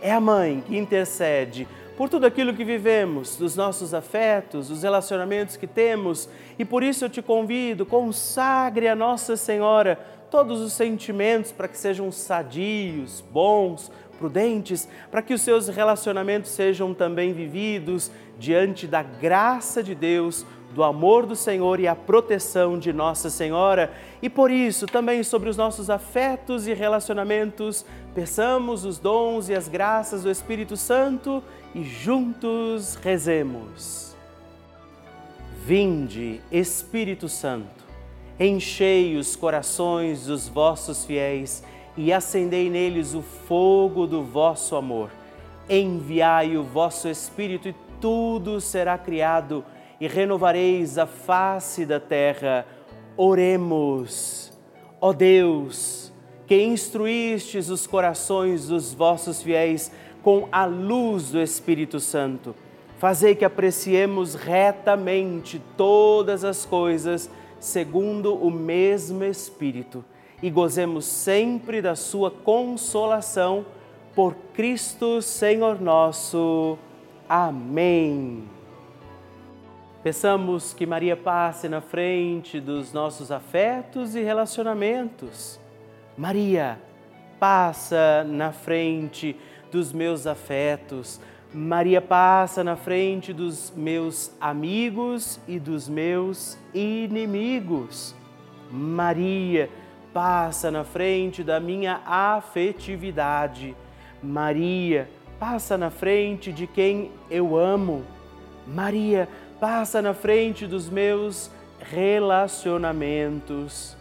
é a mãe que intercede por tudo aquilo que vivemos, dos nossos afetos, dos relacionamentos que temos, e por isso eu te convido, consagre a Nossa Senhora todos os sentimentos para que sejam sadios, bons, prudentes, para que os seus relacionamentos sejam também vividos diante da graça de Deus do amor do Senhor e a proteção de Nossa Senhora. E por isso, também sobre os nossos afetos e relacionamentos, peçamos os dons e as graças do Espírito Santo e juntos rezemos. Vinde, Espírito Santo, enchei os corações dos vossos fiéis e acendei neles o fogo do vosso amor. Enviai o vosso Espírito e tudo será criado e renovareis a face da terra. Oremos, ó Deus, que instruístes os corações dos vossos fiéis com a luz do Espírito Santo. Fazei que apreciemos retamente todas as coisas segundo o mesmo Espírito e gozemos sempre da sua consolação por Cristo Senhor nosso. Amém. Peçamos que Maria passe na frente dos nossos afetos e relacionamentos. Maria, passa na frente dos meus afetos. Maria passa na frente dos meus amigos e dos meus inimigos. Maria passa na frente da minha afetividade. Maria passa na frente de quem eu amo. Maria passa na frente dos meus relacionamentos.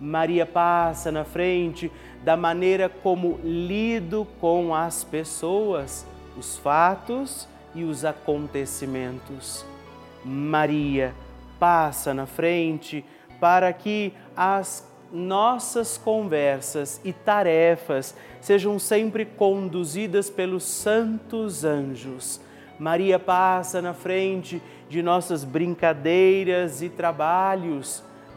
Maria passa na frente da maneira como lido com as pessoas, os fatos e os acontecimentos. Maria passa na frente para que as nossas conversas e tarefas sejam sempre conduzidas pelos santos anjos. Maria passa na frente de nossas brincadeiras e trabalhos,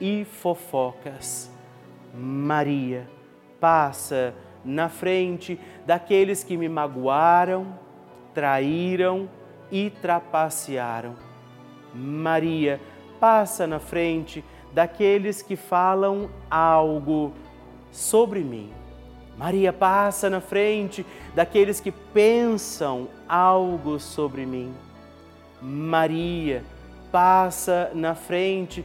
e fofocas. Maria, passa na frente daqueles que me magoaram, traíram e trapacearam. Maria, passa na frente daqueles que falam algo sobre mim. Maria passa na frente daqueles que pensam algo sobre mim. Maria passa na frente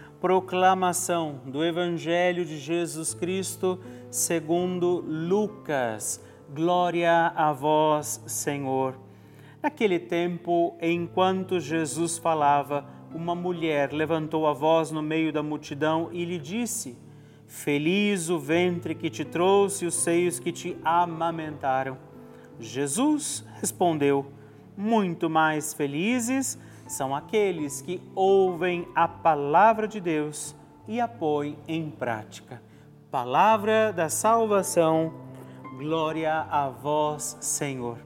Proclamação do Evangelho de Jesus Cristo segundo Lucas. Glória a vós, Senhor. Naquele tempo, enquanto Jesus falava, uma mulher levantou a voz no meio da multidão e lhe disse: Feliz o ventre que te trouxe e os seios que te amamentaram. Jesus respondeu: Muito mais felizes são aqueles que ouvem a palavra de Deus e a põem em prática. Palavra da salvação, glória a vós, Senhor.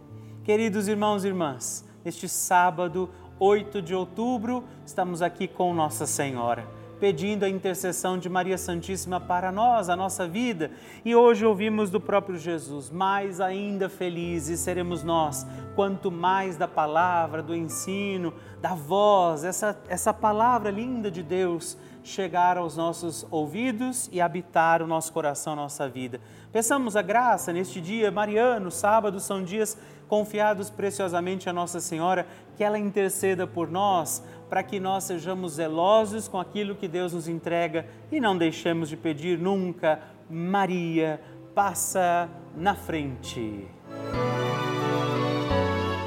Queridos irmãos e irmãs, neste sábado, 8 de outubro, estamos aqui com Nossa Senhora pedindo a intercessão de Maria Santíssima para nós, a nossa vida. E hoje ouvimos do próprio Jesus: mais ainda felizes seremos nós, quanto mais da palavra, do ensino, da voz, essa, essa palavra linda de Deus chegar aos nossos ouvidos e habitar o nosso coração, a nossa vida. Peçamos a graça neste dia mariano, sábado, são dias confiados preciosamente a Nossa Senhora, que ela interceda por nós, para que nós sejamos zelosos com aquilo que Deus nos entrega e não deixemos de pedir nunca, Maria, passa na frente.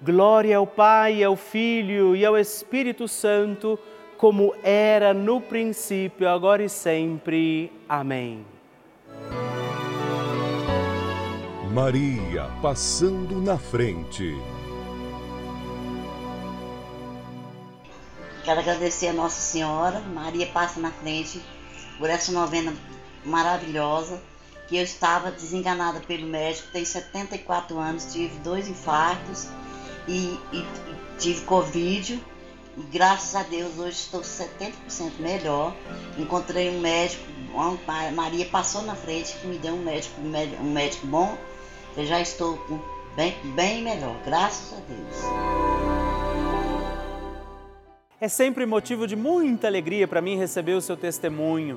Glória ao Pai, ao Filho e ao Espírito Santo, como era no princípio, agora e sempre. Amém. Maria passando na frente. Quero agradecer a Nossa Senhora, Maria passa na frente, por essa novena maravilhosa, que eu estava desenganada pelo médico, tenho 74 anos, tive dois infartos e, e, e tive Covid. E graças a Deus hoje estou 70% melhor. Encontrei um médico, Maria passou na frente que me deu um médico, um médico bom eu já estou bem, bem melhor, graças a Deus. É sempre motivo de muita alegria para mim receber o seu testemunho,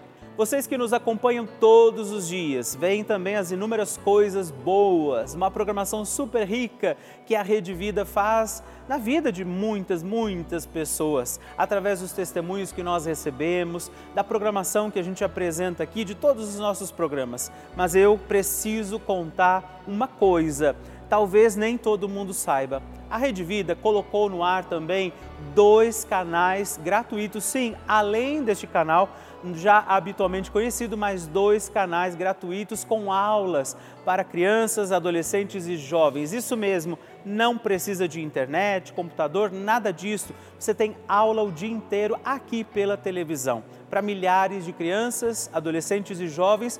Vocês que nos acompanham todos os dias, veem também as inúmeras coisas boas, uma programação super rica que a Rede Vida faz na vida de muitas, muitas pessoas, através dos testemunhos que nós recebemos, da programação que a gente apresenta aqui, de todos os nossos programas. Mas eu preciso contar uma coisa, talvez nem todo mundo saiba. A Rede Vida colocou no ar também dois canais gratuitos, sim, além deste canal já habitualmente conhecido, mais dois canais gratuitos com aulas para crianças, adolescentes e jovens. Isso mesmo, não precisa de internet, computador, nada disso. Você tem aula o dia inteiro aqui pela televisão. para milhares de crianças, adolescentes e jovens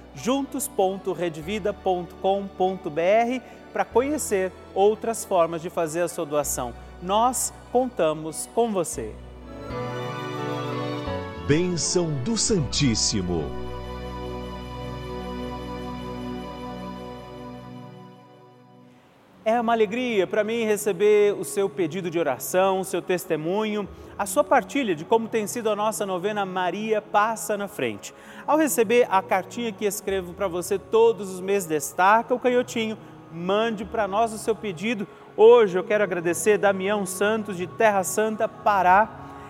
juntos.redvida.com.br para conhecer outras formas de fazer a sua doação. Nós contamos com você. Bênção do Santíssimo. É uma alegria para mim receber o seu pedido de oração, o seu testemunho, a sua partilha de como tem sido a nossa novena Maria Passa na Frente. Ao receber a cartinha que escrevo para você todos os meses, destaca o canhotinho mande para nós o seu pedido. Hoje eu quero agradecer Damião Santos de Terra Santa, Pará,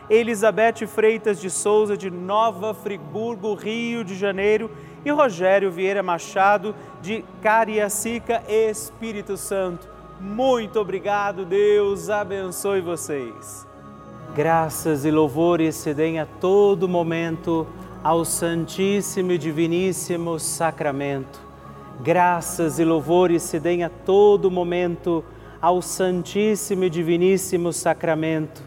Elizabeth Freitas de Souza de Nova Friburgo, Rio de Janeiro e Rogério Vieira Machado de Cariacica, Espírito Santo. Muito obrigado, Deus abençoe vocês. Graças e louvores se deem a todo momento ao Santíssimo e Diviníssimo Sacramento Graças e louvores se deem a todo momento ao Santíssimo e Diviníssimo Sacramento.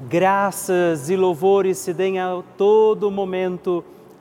Graças e louvores se deem a todo momento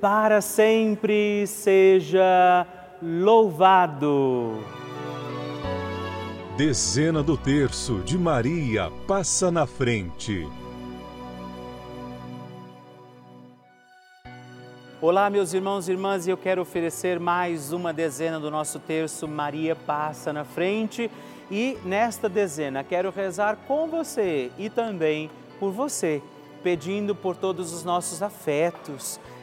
para sempre seja louvado. Dezena do terço de Maria passa na frente. Olá, meus irmãos e irmãs, eu quero oferecer mais uma dezena do nosso terço Maria Passa na Frente. E nesta dezena quero rezar com você e também por você, pedindo por todos os nossos afetos,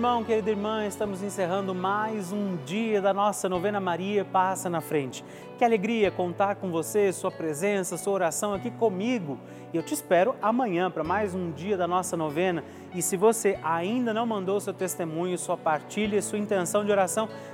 Irmão, querida irmã, estamos encerrando mais um dia da nossa novena Maria Passa na Frente. Que alegria contar com você, sua presença, sua oração aqui comigo. E eu te espero amanhã para mais um dia da nossa novena. E se você ainda não mandou seu testemunho, sua partilha, sua intenção de oração,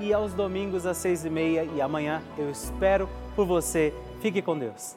e aos domingos às seis e meia. E amanhã eu espero por você. Fique com Deus.